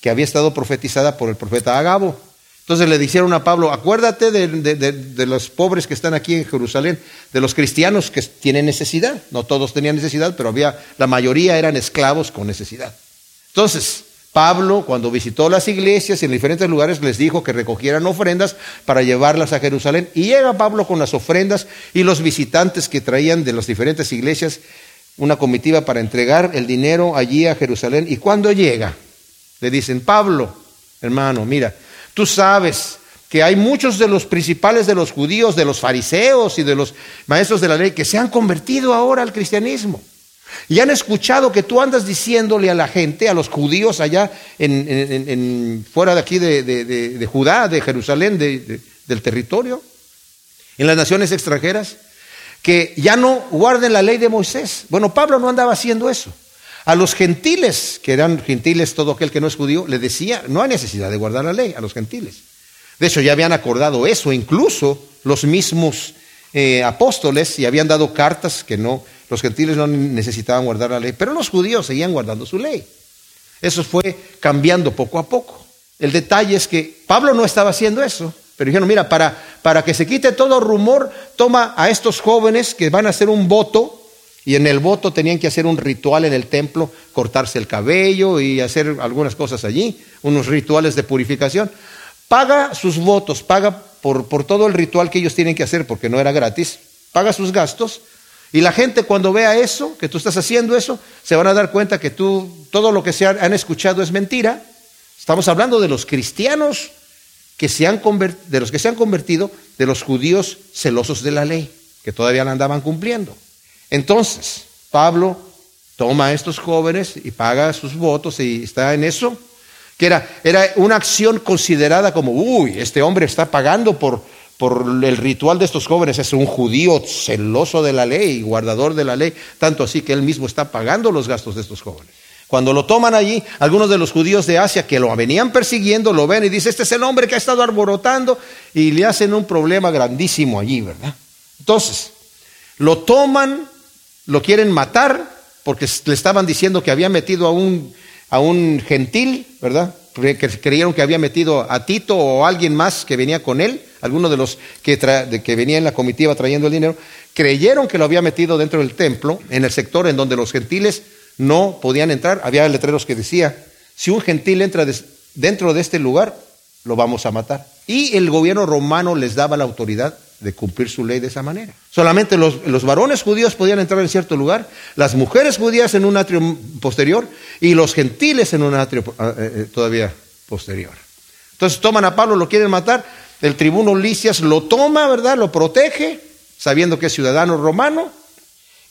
que había estado profetizada por el profeta Agabo. Entonces le dijeron a Pablo, acuérdate de, los pobres que están aquí en Jerusalén, de los cristianos que tienen necesidad. No todos tenían necesidad, pero había, la mayoría eran esclavos con necesidad. Entonces, Pablo, cuando visitó las iglesias en diferentes lugares, les dijo que recogieran ofrendas para llevarlas a Jerusalén. Y llega Pablo con las ofrendas y los visitantes que traían de las diferentes iglesias una comitiva para entregar el dinero allí a Jerusalén. ¿Y cuando llega? Le dicen, Pablo, hermano, mira, tú sabes que hay muchos de los principales de los judíos, de los fariseos y de los maestros de la ley que se han convertido ahora al cristianismo. Y han escuchado que tú andas diciéndole a la gente, a los judíos allá en, fuera de aquí de, Judá, de Jerusalén, del territorio, en las naciones extranjeras, que ya no guarden la ley de Moisés. Bueno, Pablo no andaba haciendo eso. A los gentiles, que eran gentiles todo aquel que no es judío, le decía, no hay necesidad de guardar la ley a los gentiles. De hecho, ya habían acordado eso, incluso los mismos eh, apóstoles, y habían dado cartas que no, los gentiles no necesitaban guardar la ley, pero los judíos seguían guardando su ley. Eso fue cambiando poco a poco. El detalle es que Pablo no estaba haciendo eso, pero dijeron, mira, para, para que se quite todo rumor, toma a estos jóvenes que van a hacer un voto y en el voto tenían que hacer un ritual en el templo, cortarse el cabello y hacer algunas cosas allí, unos rituales de purificación. Paga sus votos, paga por, todo el ritual que ellos tienen que hacer, porque no era gratis, paga sus gastos. Y la gente cuando vea eso, que tú estás haciendo eso, se van a dar cuenta que tú, todo lo que se han, escuchado es mentira. Estamos hablando de los cristianos que se han de los que se han convertido, de los judíos celosos de la ley, que todavía la andaban cumpliendo. Entonces, Pablo toma a estos jóvenes y paga sus votos y está en eso, que era, era una acción considerada como, uy, este hombre está pagando por, por el ritual de estos jóvenes, es un judío celoso de la ley, guardador de la ley, tanto así que él mismo está pagando los gastos de estos jóvenes. Cuando lo toman allí, algunos de los judíos de Asia que lo venían persiguiendo, lo ven y dicen, este es el hombre que ha estado arborotando y le hacen un problema grandísimo allí, ¿verdad? Entonces, lo toman lo quieren matar porque le estaban diciendo que había metido a un, a un gentil, ¿verdad? Que creyeron que había metido a Tito o a alguien más que venía con él, alguno de los que, que venía en la comitiva trayendo el dinero, creyeron que lo había metido dentro del templo, en el sector en donde los gentiles no podían entrar. Había letreros que decía, si un gentil entra dentro de este lugar, lo vamos a matar. Y el gobierno romano les daba la autoridad de cumplir su ley de esa manera. Solamente los, varones judíos podían entrar en cierto lugar, las mujeres judías en un atrio posterior y los gentiles en un atrio ah, eh, eh, todavía posterior. Entonces toman a Pablo, lo quieren matar, el tribuno Licias lo toma, ¿verdad? Lo protege, sabiendo que es ciudadano romano,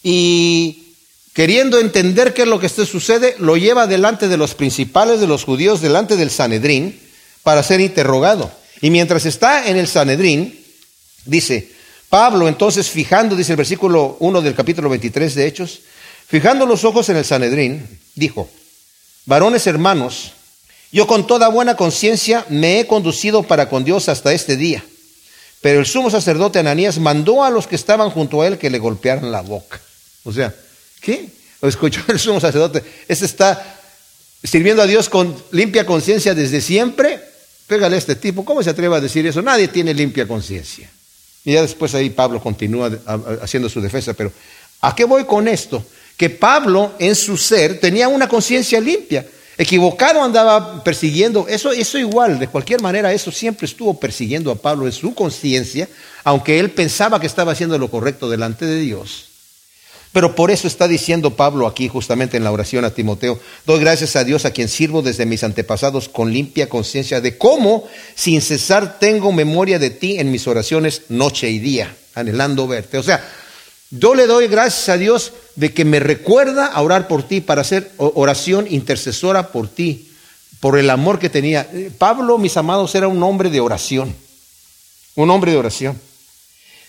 y queriendo entender qué es lo que sucede, lo lleva delante de los principales de los judíos, delante del Sanedrín, para ser interrogado. Y mientras está en el Sanedrín, Dice, Pablo entonces fijando, dice el versículo 1 del capítulo 23 de Hechos, fijando los ojos en el Sanedrín, dijo, varones hermanos, yo con toda buena conciencia me he conducido para con Dios hasta este día. Pero el sumo sacerdote Ananías mandó a los que estaban junto a él que le golpearan la boca. O sea, ¿qué? Lo escuchó el sumo sacerdote. Este está sirviendo a Dios con limpia conciencia desde siempre. Pégale a este tipo. ¿Cómo se atreve a decir eso? Nadie tiene limpia conciencia. Y ya después ahí Pablo continúa haciendo su defensa. Pero ¿a qué voy con esto? Que Pablo en su ser tenía una conciencia limpia. Equivocado andaba persiguiendo, eso, eso igual, de cualquier manera, eso siempre estuvo persiguiendo a Pablo en su conciencia, aunque él pensaba que estaba haciendo lo correcto delante de Dios. Pero por eso está diciendo Pablo aquí justamente en la oración a Timoteo, doy gracias a Dios a quien sirvo desde mis antepasados con limpia conciencia de cómo sin cesar tengo memoria de ti en mis oraciones noche y día, anhelando verte. O sea, yo le doy gracias a Dios de que me recuerda a orar por ti para hacer oración intercesora por ti, por el amor que tenía. Pablo, mis amados, era un hombre de oración, un hombre de oración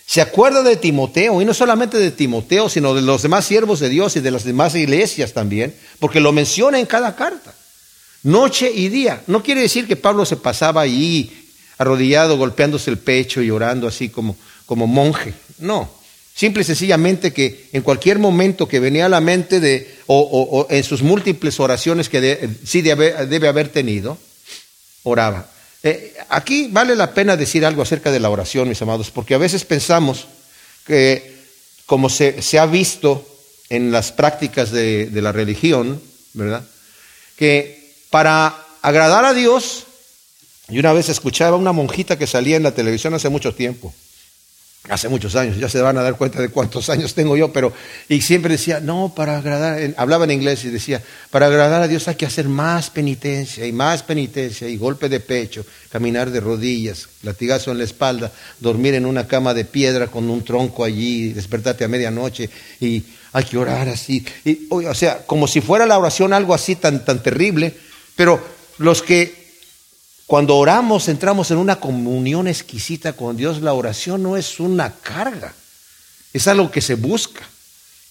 se acuerda de Timoteo, y no solamente de Timoteo, sino de los demás siervos de Dios y de las demás iglesias también, porque lo menciona en cada carta, noche y día. No quiere decir que Pablo se pasaba ahí arrodillado, golpeándose el pecho y orando así como, como monje, no. Simple y sencillamente que en cualquier momento que venía a la mente de, o, en sus múltiples oraciones que sí debe, debe haber tenido, oraba. Eh, aquí vale la pena decir algo acerca de la oración, mis amados, porque a veces pensamos que, como se, ha visto en las prácticas de, la religión, ¿verdad? Que para agradar a Dios, y una vez escuchaba a una monjita que salía en la televisión hace mucho tiempo, hace muchos años, ya se van a dar cuenta de cuántos años tengo yo, pero, y siempre decía, no, para agradar, hablaba en inglés y decía, para agradar a Dios hay que hacer más penitencia y más penitencia y golpe de pecho, caminar de rodillas, latigazo en la espalda, dormir en una cama de piedra con un tronco allí, despertarte a medianoche y hay que orar así. Y, o sea, como si fuera la oración algo así tan, tan terrible, pero los que cuando oramos entramos en una comunión exquisita con Dios, la oración no es una carga, es algo que se busca.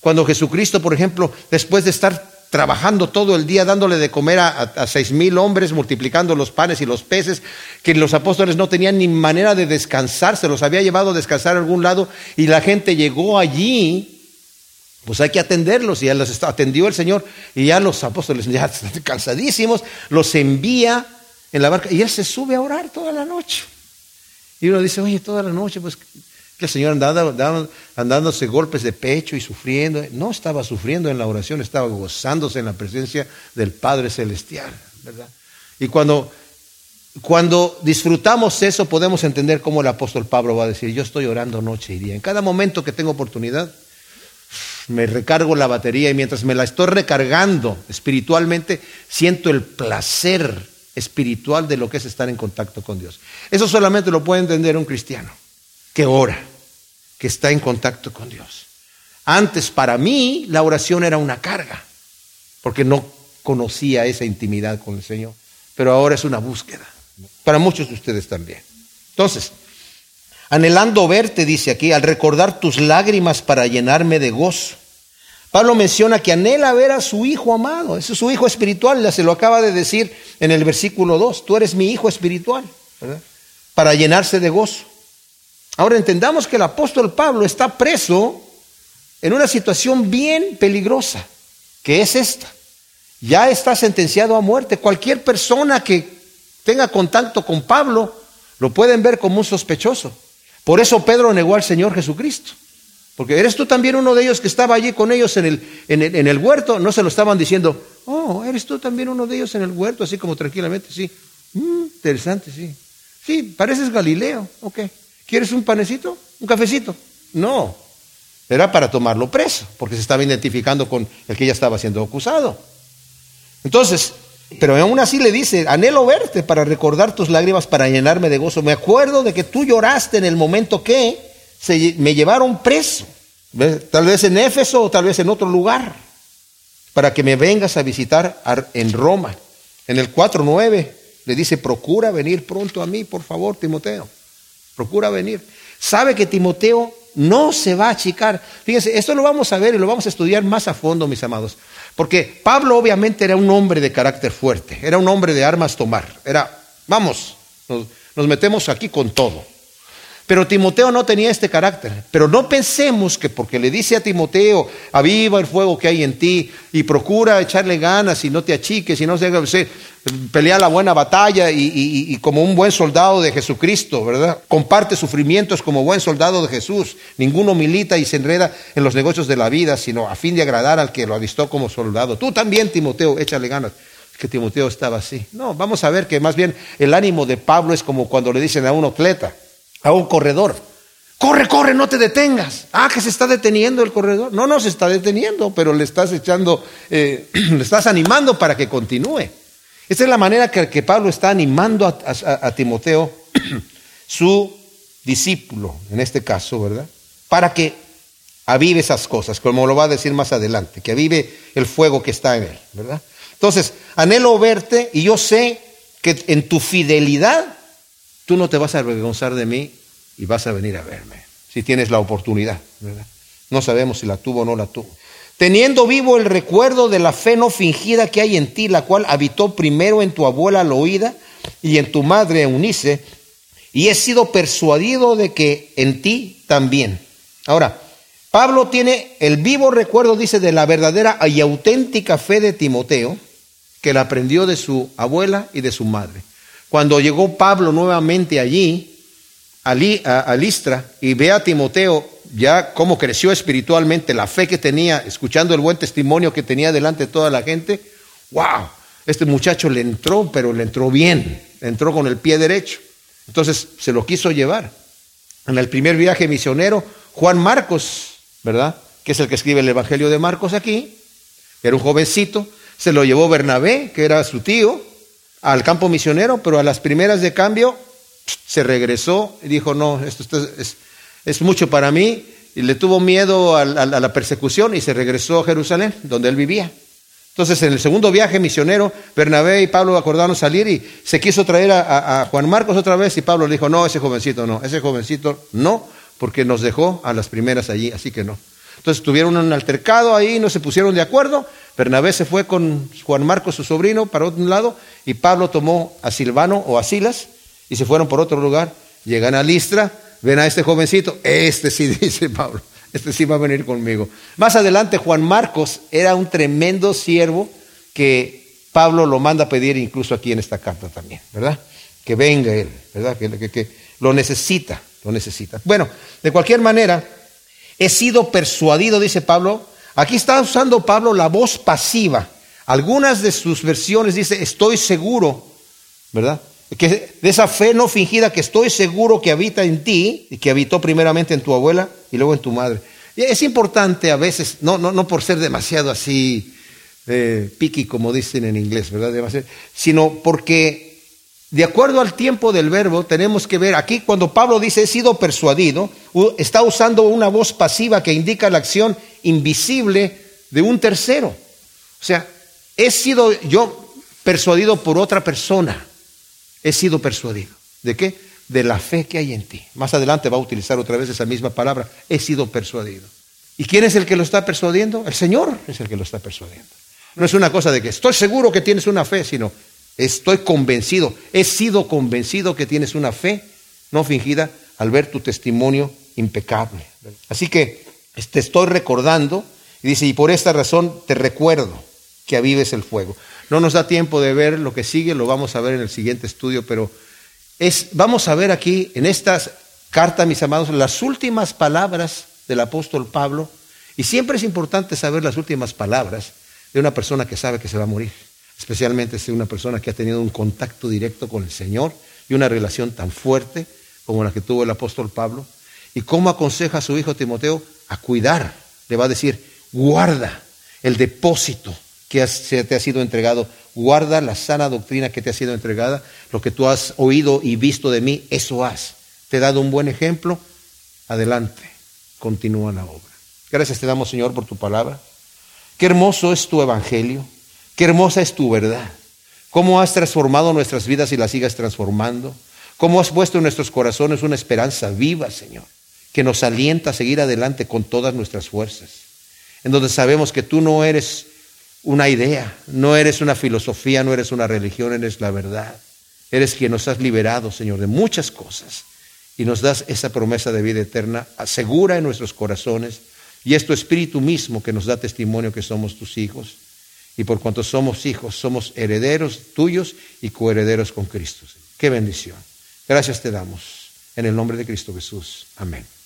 Cuando Jesucristo, por ejemplo, después de estar trabajando todo el día, dándole de comer a, seis mil hombres, multiplicando los panes y los peces, que los apóstoles no tenían ni manera de descansar, se los había llevado a descansar a algún lado, y la gente llegó allí, pues hay que atenderlos, y ya los atendió el Señor, y ya los apóstoles, ya cansadísimos, los envía en la barca, y él se sube a orar toda la noche. Y uno dice, oye, toda la noche, pues que el Señor andaba, andándose golpes de pecho y sufriendo. No estaba sufriendo en la oración, estaba gozándose en la presencia del Padre Celestial, ¿verdad? Y cuando, cuando disfrutamos eso, podemos entender cómo el apóstol Pablo va a decir, yo estoy orando noche y día. En cada momento que tengo oportunidad, me recargo la batería y mientras me la estoy recargando espiritualmente, siento el placer espiritual de lo que es estar en contacto con Dios. Eso solamente lo puede entender un cristiano que ora, que está en contacto con Dios. Antes para mí la oración era una carga, porque no conocía esa intimidad con el Señor, pero ahora es una búsqueda, para muchos de ustedes también. Entonces, anhelando verte, dice aquí, al recordar tus lágrimas para llenarme de gozo. Pablo menciona que anhela ver a su hijo amado, ese es su hijo espiritual, ya se lo acaba de decir en el versículo 2, tú eres mi hijo espiritual, para llenarse de gozo. Ahora entendamos que el apóstol Pablo está preso en una situación bien peligrosa, que es esta. Ya está sentenciado a muerte. Cualquier persona que tenga contacto con Pablo lo pueden ver como un sospechoso. Por eso Pedro negó al Señor Jesucristo. Porque eres tú también uno de ellos que estaba allí con ellos en el, en el, huerto. No se lo estaban diciendo, oh, eres tú también uno de ellos en el huerto, así como tranquilamente, sí. Mm, interesante, sí. Sí, pareces Galileo, ok. ¿Quieres un panecito? ¿Un cafecito? No, era para tomarlo preso, porque se estaba identificando con el que ya estaba siendo acusado. Entonces, pero aún así le dice, anhelo verte para recordar tus lágrimas, para llenarme de gozo. Me acuerdo de que tú lloraste en el momento que se, me llevaron preso, tal vez en Éfeso o tal vez en otro lugar, para que me vengas a visitar en Roma. En el 4.9 le dice, procura venir pronto a mí, por favor, Timoteo procura venir. Sabe que Timoteo no se va a achicar. Fíjense, esto lo vamos a ver y lo vamos a estudiar más a fondo, mis amados. Porque Pablo obviamente era un hombre de carácter fuerte, era un hombre de armas tomar. Era, vamos, nos metemos aquí con todo. Pero Timoteo no tenía este carácter. Pero no pensemos que porque le dice a Timoteo, aviva el fuego que hay en ti y procura echarle ganas y no te achiques y no se, pelea la buena batalla y, como un buen soldado de Jesucristo, ¿verdad? Comparte sufrimientos como buen soldado de Jesús. Ninguno milita y se enreda en los negocios de la vida, sino a fin de agradar al que lo avistó como soldado. Tú también, Timoteo, échale ganas que Timoteo estaba así. No, vamos a ver que más bien el ánimo de Pablo es como cuando le dicen a un atleta, a un corredor. Corre, corre, no te detengas. Ah, que se está deteniendo el corredor. No, no se está deteniendo, pero le estás echando, eh, le estás animando para que continúe. Esta es la manera que, que Pablo está animando a, Timoteo, su discípulo, en este caso, ¿verdad? Para que avive esas cosas, como lo va a decir más adelante, que avive el fuego que está en él, ¿verdad? Entonces, anhelo verte y yo sé que en tu fidelidad Tú no te vas a avergonzar de mí y vas a venir a verme, si tienes la oportunidad, ¿verdad? No sabemos si la tuvo o no la tuvo. Teniendo vivo el recuerdo de la fe no fingida que hay en ti, la cual habitó primero en tu abuela Loída y en tu madre Eunice, y he sido persuadido de que en ti también. Ahora, Pablo tiene el vivo recuerdo, dice, de la verdadera y auténtica fe de Timoteo, que la aprendió de su abuela y de su madre. Cuando llegó Pablo nuevamente allí, a Listra, y ve a Timoteo ya cómo creció espiritualmente, la fe que tenía, escuchando el buen testimonio que tenía delante de toda la gente, wow, este muchacho le entró, pero le entró bien, le entró con el pie derecho. Entonces se lo quiso llevar. En el primer viaje misionero, Juan Marcos, ¿verdad? Que es el que escribe el Evangelio de Marcos aquí, era un jovencito, se lo llevó Bernabé, que era su tío, al campo misionero, pero a las primeras de cambio se regresó y dijo, no, esto, es, mucho para mí, y le tuvo miedo a, la persecución y se regresó a Jerusalén, donde él vivía. Entonces, en el segundo viaje misionero, Bernabé y Pablo acordaron salir y se quiso traer a, a, Juan Marcos otra vez y Pablo le dijo, no, ese jovencito no, ese jovencito no, porque nos dejó a las primeras allí, así que no. Entonces tuvieron un altercado ahí, no se pusieron de acuerdo. Bernabé se fue con Juan Marcos, su sobrino, para otro lado, y Pablo tomó a Silvano o a Silas y se fueron por otro lugar. Llegan a Listra, ven a este jovencito, este sí dice Pablo, este sí va a venir conmigo. Más adelante Juan Marcos era un tremendo siervo que Pablo lo manda a pedir incluso aquí en esta carta también, ¿verdad? Que venga él, ¿verdad? Que, que lo necesita, lo necesita. Bueno, de cualquier manera, he sido persuadido, dice Pablo. Aquí está usando Pablo la voz pasiva. Algunas de sus versiones dice, estoy seguro, ¿verdad? que de esa fe no fingida que estoy seguro que habita en ti y que habitó primeramente en tu abuela y luego en tu madre. es importante a veces, no, no, no por ser demasiado así eh, como dicen en inglés, ¿verdad? sino porque de acuerdo al tiempo del verbo tenemos que ver aquí cuando Pablo dice he sido persuadido, está usando una voz pasiva que indica la acción invisible de un tercero. O sea, he sido yo persuadido por otra persona he sido persuadido. ¿De qué? De la fe que hay en ti. Más adelante va a utilizar otra vez esa misma palabra. He sido persuadido. ¿Y quién es el que lo está persuadiendo? El Señor es el que lo está persuadiendo. No es una cosa de que estoy seguro que tienes una fe, sino estoy convencido, he sido convencido que tienes una fe no fingida al ver tu testimonio impecable. Así que te estoy recordando, y dice, y por esta razón te recuerdo que avives el fuego. No nos da tiempo de ver lo que sigue, lo vamos a ver en el siguiente estudio, pero es, vamos a ver aquí en esta carta, mis amados, las últimas palabras del apóstol Pablo. Y siempre es importante saber las últimas palabras de una persona que sabe que se va a morir, especialmente si una persona que ha tenido un contacto directo con el Señor y una relación tan fuerte como la que tuvo el apóstol Pablo. Y cómo aconseja a su hijo Timoteo a cuidar, le va a decir, guarda el depósito que te ha sido entregado. Guarda la sana doctrina que te ha sido entregada. Lo que tú has oído y visto de mí, eso haz. Te he dado un buen ejemplo. Adelante. Continúa la obra. Gracias te damos, Señor, por tu palabra. Qué hermoso es tu evangelio. Qué hermosa es tu verdad. Cómo has transformado nuestras vidas y las sigas transformando. Cómo has puesto en nuestros corazones una esperanza viva, Señor, que nos alienta a seguir adelante con todas nuestras fuerzas. En donde sabemos que tú no eres una idea, no eres una filosofía, no eres una religión, eres la verdad. Eres quien nos has liberado, Señor, de muchas cosas y nos das esa promesa de vida eterna asegura en nuestros corazones y es tu Espíritu mismo que nos da testimonio que somos tus hijos y por cuanto somos hijos, somos herederos tuyos y coherederos con Cristo. Qué bendición. Gracias te damos. En el nombre de Cristo Jesús. Amén.